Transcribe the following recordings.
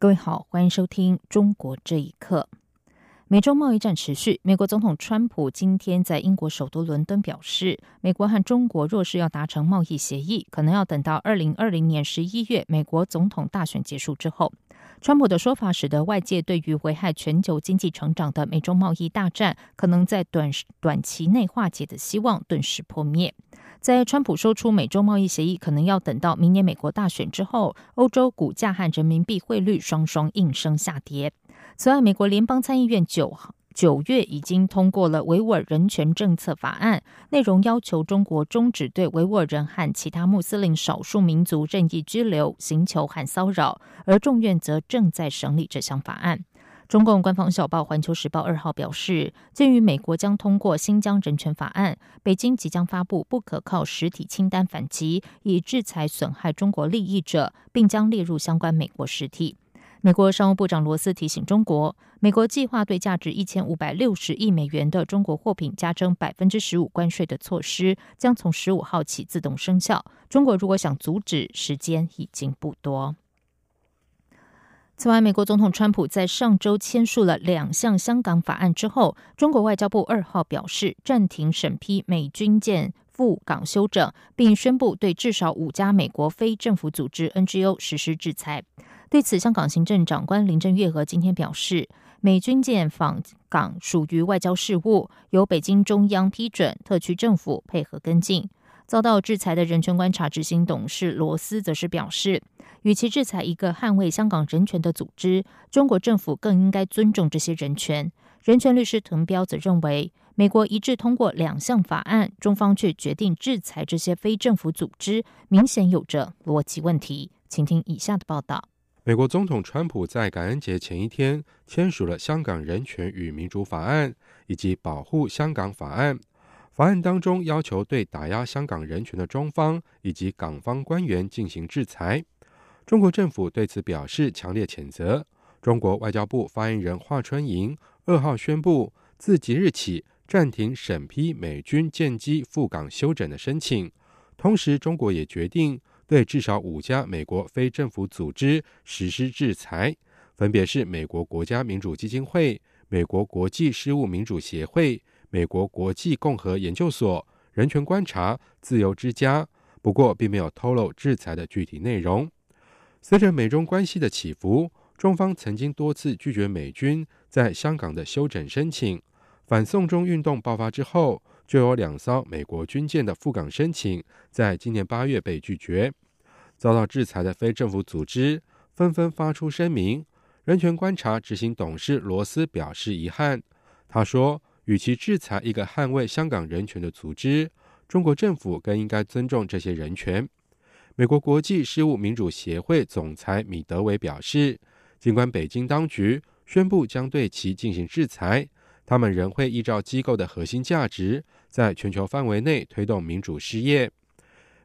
各位好，欢迎收听《中国这一刻》。美洲贸易战持续，美国总统川普今天在英国首都伦敦表示，美国和中国若是要达成贸易协议，可能要等到二零二零年十一月美国总统大选结束之后。川普的说法使得外界对于危害全球经济成长的美洲贸易大战可能在短短期内化解的希望顿时破灭。在川普说出美洲贸易协议可能要等到明年美国大选之后，欧洲股价和人民币汇率双双应声下跌。此外，美国联邦参议院九九月已经通过了维吾尔人权政策法案，内容要求中国终止对维吾尔人和其他穆斯林少数民族任意拘留、刑求和骚扰，而众院则正在审理这项法案。中共官方小报《环球时报》二号表示，鉴于美国将通过新疆人权法案，北京即将发布不可靠实体清单反击，以制裁损害中国利益者，并将列入相关美国实体。美国商务部长罗斯提醒中国，美国计划对价值一千五百六十亿美元的中国货品加征百分之十五关税的措施，将从十五号起自动生效。中国如果想阻止，时间已经不多。此外，美国总统川普在上周签署了两项香港法案之后，中国外交部二号表示暂停审批美军舰赴港休整，并宣布对至少五家美国非政府组织 NGO 实施制裁。对此，香港行政长官林郑月娥今天表示，美军舰访港属于外交事务，由北京中央批准，特区政府配合跟进。遭到制裁的人权观察执行董事罗斯则是表示，与其制裁一个捍卫香港人权的组织，中国政府更应该尊重这些人权。人权律师滕彪则认为，美国一致通过两项法案，中方却决定制裁这些非政府组织，明显有着逻辑问题。请听以下的报道：美国总统川普在感恩节前一天签署了《香港人权与民主法案》以及《保护香港法案》。法案当中要求对打压香港人权的中方以及港方官员进行制裁。中国政府对此表示强烈谴责。中国外交部发言人华春莹二号宣布，自即日起暂停审批美军舰机赴港休整的申请。同时，中国也决定对至少五家美国非政府组织实施制裁，分别是美国国家民主基金会、美国国际事务民主协会。美国国际共和研究所、人权观察、自由之家，不过并没有透露制裁的具体内容。随着美中关系的起伏，中方曾经多次拒绝美军在香港的休整申请。反送中运动爆发之后，就有两艘美国军舰的赴港申请，在今年八月被拒绝。遭到制裁的非政府组织纷纷发出声明。人权观察执行董事罗斯表示遗憾，他说。与其制裁一个捍卫香港人权的组织，中国政府更应该尊重这些人权。美国国际事务民主协会总裁米德韦表示，尽管北京当局宣布将对其进行制裁，他们仍会依照机构的核心价值，在全球范围内推动民主事业。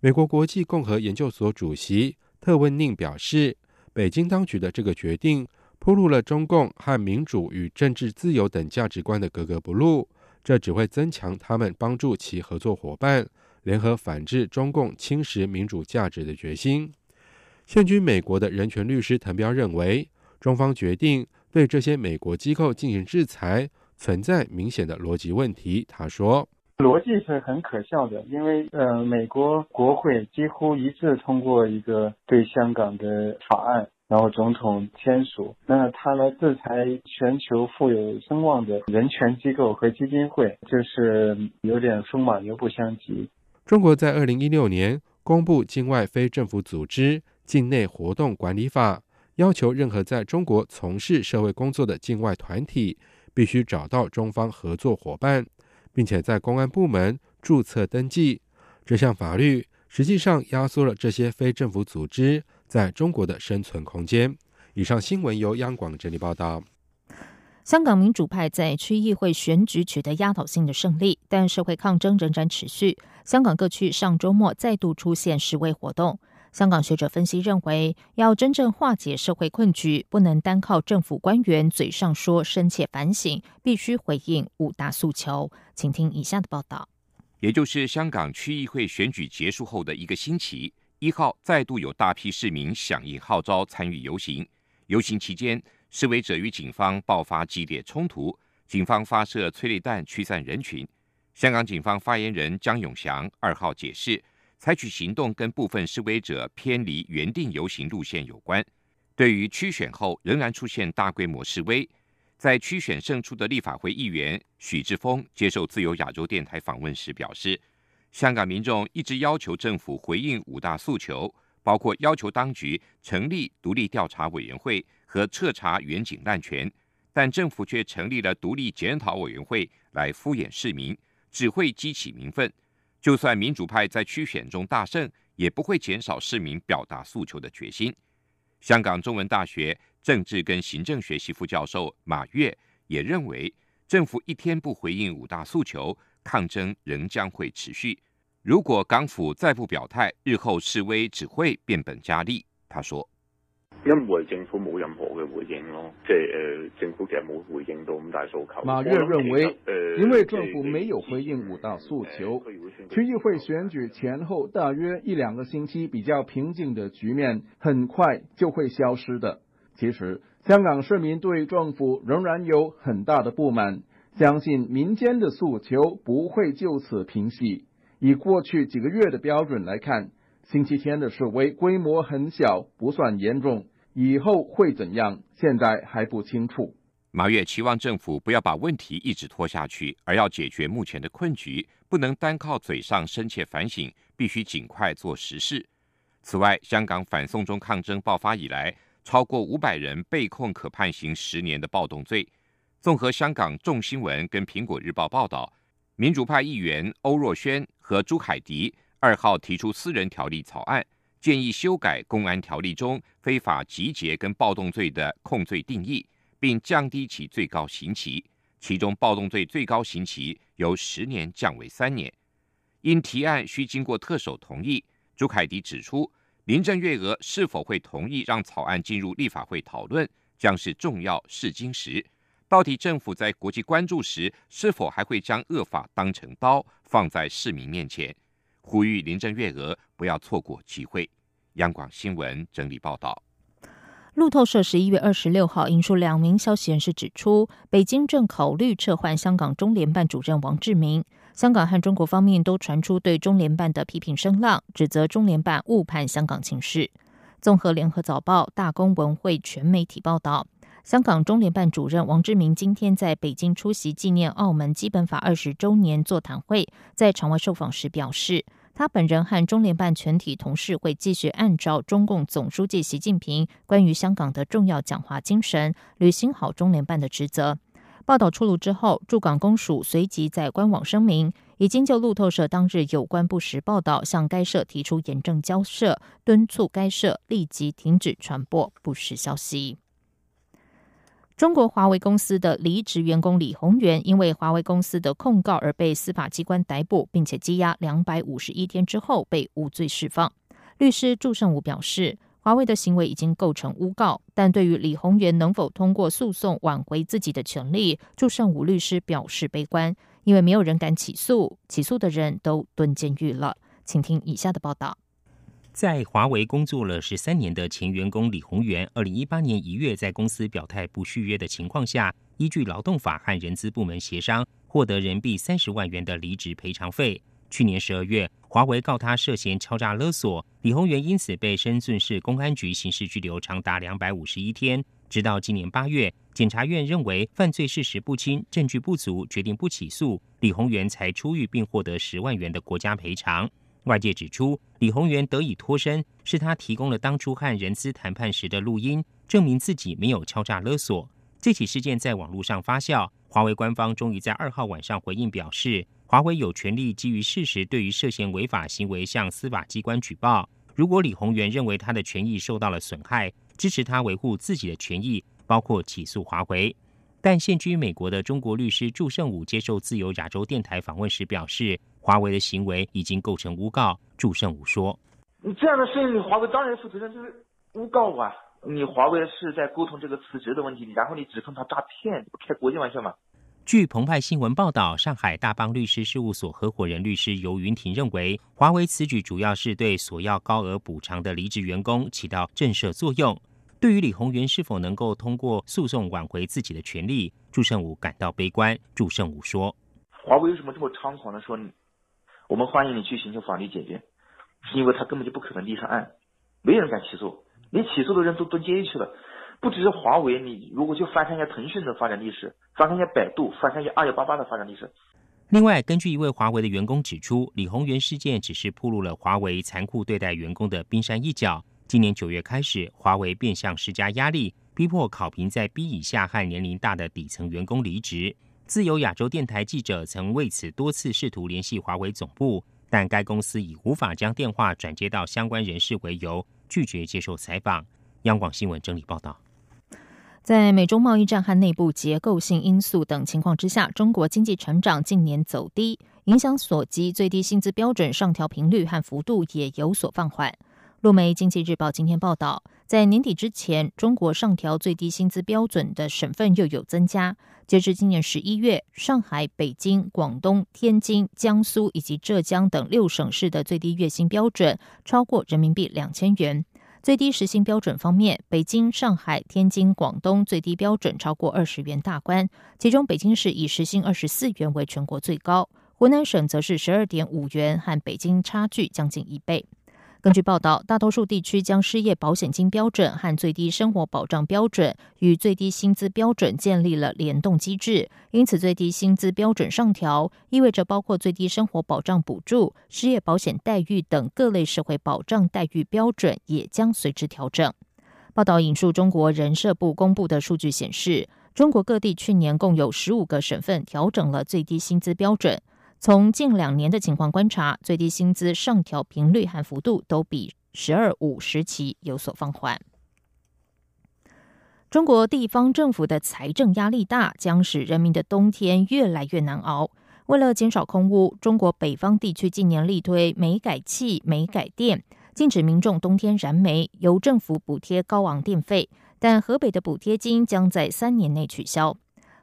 美国国际共和研究所主席特温宁表示，北京当局的这个决定。铺露了中共和民主与政治自由等价值观的格格不入，这只会增强他们帮助其合作伙伴联合反制中共侵蚀民主价值的决心。现居美国的人权律师滕彪认为，中方决定对这些美国机构进行制裁，存在明显的逻辑问题。他说：“逻辑是很可笑的，因为呃，美国国会几乎一致通过一个对香港的法案。”然后总统签署，那他来制裁全球富有声望的人权机构和基金会，就是有点风马牛不相及。中国在二零一六年公布《境外非政府组织境内活动管理法》，要求任何在中国从事社会工作的境外团体必须找到中方合作伙伴，并且在公安部门注册登记。这项法律实际上压缩了这些非政府组织。在中国的生存空间。以上新闻由央广整理报道。香港民主派在区议会选举取得压倒性的胜利，但社会抗争仍然持续。香港各区上周末再度出现示威活动。香港学者分析认为，要真正化解社会困局，不能单靠政府官员嘴上说深切反省，必须回应五大诉求。请听以下的报道。也就是香港区议会选举结束后的一个星期，一号再度有大批市民响应号召参与游行。游行期间，示威者与警方爆发激烈冲突，警方发射催泪弹驱散人群。香港警方发言人张永祥二号解释。采取行动跟部分示威者偏离原定游行路线有关。对于区选后仍然出现大规模示威，在区选胜出的立法会议员许志峰接受自由亚洲电台访问时表示，香港民众一直要求政府回应五大诉求，包括要求当局成立独立调查委员会和彻查远景滥权，但政府却成立了独立检讨委员会来敷衍市民，只会激起民愤。就算民主派在区选中大胜，也不会减少市民表达诉求的决心。香港中文大学政治跟行政学系副教授马跃也认为，政府一天不回应五大诉求，抗争仍将会持续。如果港府再不表态，日后示威只会变本加厉。他说。因为政府冇任何嘅回应咯，即系诶，政府其实冇回应到五大诉求。马跃认为，因为政府没有回应五大诉求，区议会选举前后大约一两个星期比较平静的局面，很快就会消失的。其实，香港市民对政府仍然有很大的不满，相信民间的诉求不会就此平息。以过去几个月的标准来看，星期天的示威规模很小，不算严重。以后会怎样？现在还不清楚。马月期望政府不要把问题一直拖下去，而要解决目前的困局，不能单靠嘴上深切反省，必须尽快做实事。此外，香港反送中抗争爆发以来，超过五百人被控可判刑十年的暴动罪。综合香港众新闻跟苹果日报报道，民主派议员欧若轩和朱凯迪二号提出私人条例草案。建议修改公安条例中非法集结跟暴动罪的控罪定义，并降低其最高刑期。其中，暴动罪最高刑期由十年降为三年。因提案需经过特首同意，朱凯迪指出，林郑月娥是否会同意让草案进入立法会讨论，将是重要试金石。到底政府在国际关注时，是否还会将恶法当成刀放在市民面前？呼吁林郑月娥不要错过机会。央广新闻整理报道。路透社十一月二十六号引述两名消息人士指出，北京正考虑撤换香港中联办主任王志明。香港和中国方面都传出对中联办的批评声浪，指责中联办误判香港情势。综合联合早报、大公文汇全媒体报道。香港中联办主任王志明今天在北京出席纪念澳门基本法二十周年座谈会，在场外受访时表示，他本人和中联办全体同事会继续按照中共总书记习近平关于香港的重要讲话精神，履行好中联办的职责。报道出炉之后，驻港公署随即在官网声明，已经就路透社当日有关不实报道向该社提出严正交涉，敦促该社立即停止传播不实消息。中国华为公司的离职员工李宏源，因为华为公司的控告而被司法机关逮捕，并且羁押两百五十一天之后被无罪释放。律师祝胜武表示，华为的行为已经构成诬告，但对于李宏源能否通过诉讼挽回自己的权利，祝胜武律师表示悲观，因为没有人敢起诉，起诉的人都蹲监狱了。请听以下的报道。在华为工作了十三年的前员工李宏源，二零一八年一月在公司表态不续约的情况下，依据劳动法和人资部门协商，获得人民币三十万元的离职赔偿费。去年十二月，华为告他涉嫌敲诈勒索，李宏源因此被深圳市公安局刑事拘留长达两百五十一天。直到今年八月，检察院认为犯罪事实不清、证据不足，决定不起诉李宏源，才出狱并获得十万元的国家赔偿。外界指出，李宏源得以脱身，是他提供了当初和人资谈判时的录音，证明自己没有敲诈勒索。这起事件在网络上发酵，华为官方终于在二号晚上回应表示，华为有权利基于事实，对于涉嫌违法行为向司法机关举报。如果李宏源认为他的权益受到了损害，支持他维护自己的权益，包括起诉华为。但现居美国的中国律师祝胜武接受自由亚洲电台访问时表示，华为的行为已经构成诬告。祝胜武说：“你这样的事情，你华为当然负责任，这是诬告啊！你华为是在沟通这个辞职的问题，然后你指控他诈骗，开国际玩笑吗？”据澎湃新闻报道，上海大邦律师事务所合伙人律师尤云婷认为，华为此举主要是对索要高额补偿的离职员工起到震慑作用。对于李宏源是否能够通过诉讼挽回自己的权利，祝胜武感到悲观。祝胜武说：“华为为什么这么猖狂的说，我们欢迎你去寻求法律解决？是因为他根本就不可能立上案，没有人敢起诉，连起诉的人都蹲监狱去了。不只是华为，你如果去翻看一下腾讯的发展历史，翻看一下百度，翻看一下二幺八八的发展历史。另外，根据一位华为的员工指出，李宏源事件只是暴露了华为残酷对待员工的冰山一角。”今年九月开始，华为变相施加压力，逼迫考评在 B 以下和年龄大的底层员工离职。自由亚洲电台记者曾为此多次试图联系华为总部，但该公司以无法将电话转接到相关人士为由，拒绝接受采访。央广新闻整理报道。在美中贸易战和内部结构性因素等情况之下，中国经济成长近年走低，影响所及最低薪资标准上调频率和幅度也有所放缓。路媒经济日报今天报道，在年底之前，中国上调最低薪资标准的省份又有增加。截至今年十一月，上海、北京、广东、天津、江苏以及浙江等六省市的最低月薪标准超过人民币两千元。最低时薪标准方面，北京、上海、天津、广东最低标准超过二十元大关，其中北京市以时薪二十四元为全国最高，湖南省则是十二点五元，和北京差距将近一倍。根据报道，大多数地区将失业保险金标准和最低生活保障标准与最低薪资标准建立了联动机制，因此最低薪资标准上调意味着包括最低生活保障补助、失业保险待遇等各类社会保障待遇标准也将随之调整。报道引述中国人社部公布的数据显示，中国各地去年共有十五个省份调整了最低薪资标准。从近两年的情况观察，最低薪资上调频率和幅度都比“十二五”时期有所放缓。中国地方政府的财政压力大，将使人民的冬天越来越难熬。为了减少空污，中国北方地区近年力推煤改气、煤改电，禁止民众冬天燃煤，由政府补贴高昂电费。但河北的补贴金将在三年内取消。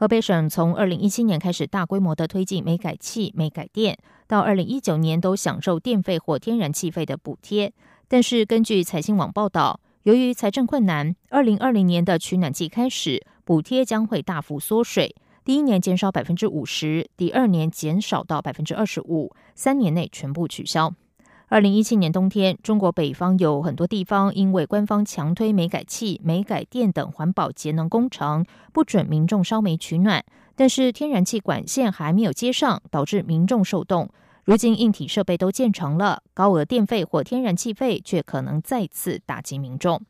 河北省从二零一七年开始大规模的推进煤改气、煤改电，到二零一九年都享受电费或天然气费的补贴。但是，根据财新网报道，由于财政困难，二零二零年的取暖季开始，补贴将会大幅缩水。第一年减少百分之五十，第二年减少到百分之二十五，三年内全部取消。二零一七年冬天，中国北方有很多地方因为官方强推煤改气、煤改电等环保节能工程，不准民众烧煤取暖。但是天然气管线还没有接上，导致民众受冻。如今硬体设备都建成了，高额电费或天然气费却可能再次打击民众。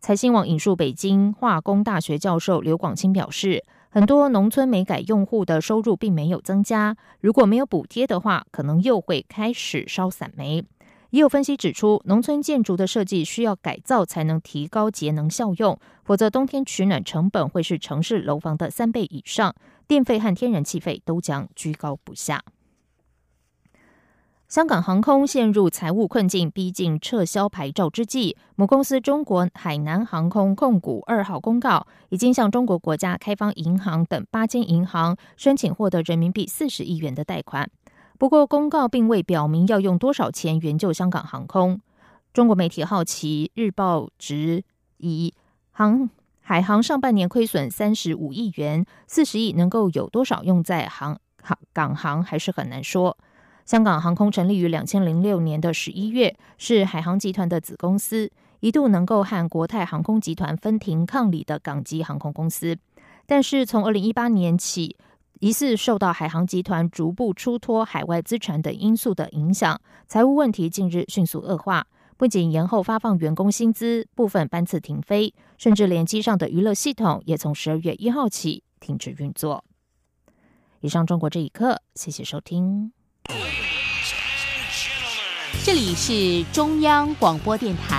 财新网引述北京化工大学教授刘广清表示，很多农村煤改用户的收入并没有增加，如果没有补贴的话，可能又会开始烧散煤。也有分析指出，农村建筑的设计需要改造才能提高节能效用，否则冬天取暖成本会是城市楼房的三倍以上，电费和天然气费都将居高不下。香港航空陷入财务困境，逼近撤销牌照之际，母公司中国海南航空控股二号公告，已经向中国国家开发银行等八间银行申请获得人民币四十亿元的贷款。不过，公告并未表明要用多少钱援救香港航空。中国媒体好奇日报质疑，航海航上半年亏损三十五亿元，四十亿能够有多少用在航航港航，还是很难说。香港航空成立于两千零六年的十一月，是海航集团的子公司，一度能够和国泰航空集团分庭抗礼的港籍航空公司。但是从二零一八年起，疑似受到海航集团逐步出脱海外资产等因素的影响，财务问题近日迅速恶化。不仅延后发放员工薪资，部分班次停飞，甚至连机上的娱乐系统也从十二月一号起停止运作。以上中国这一刻，谢谢收听。这里是中央广播电台。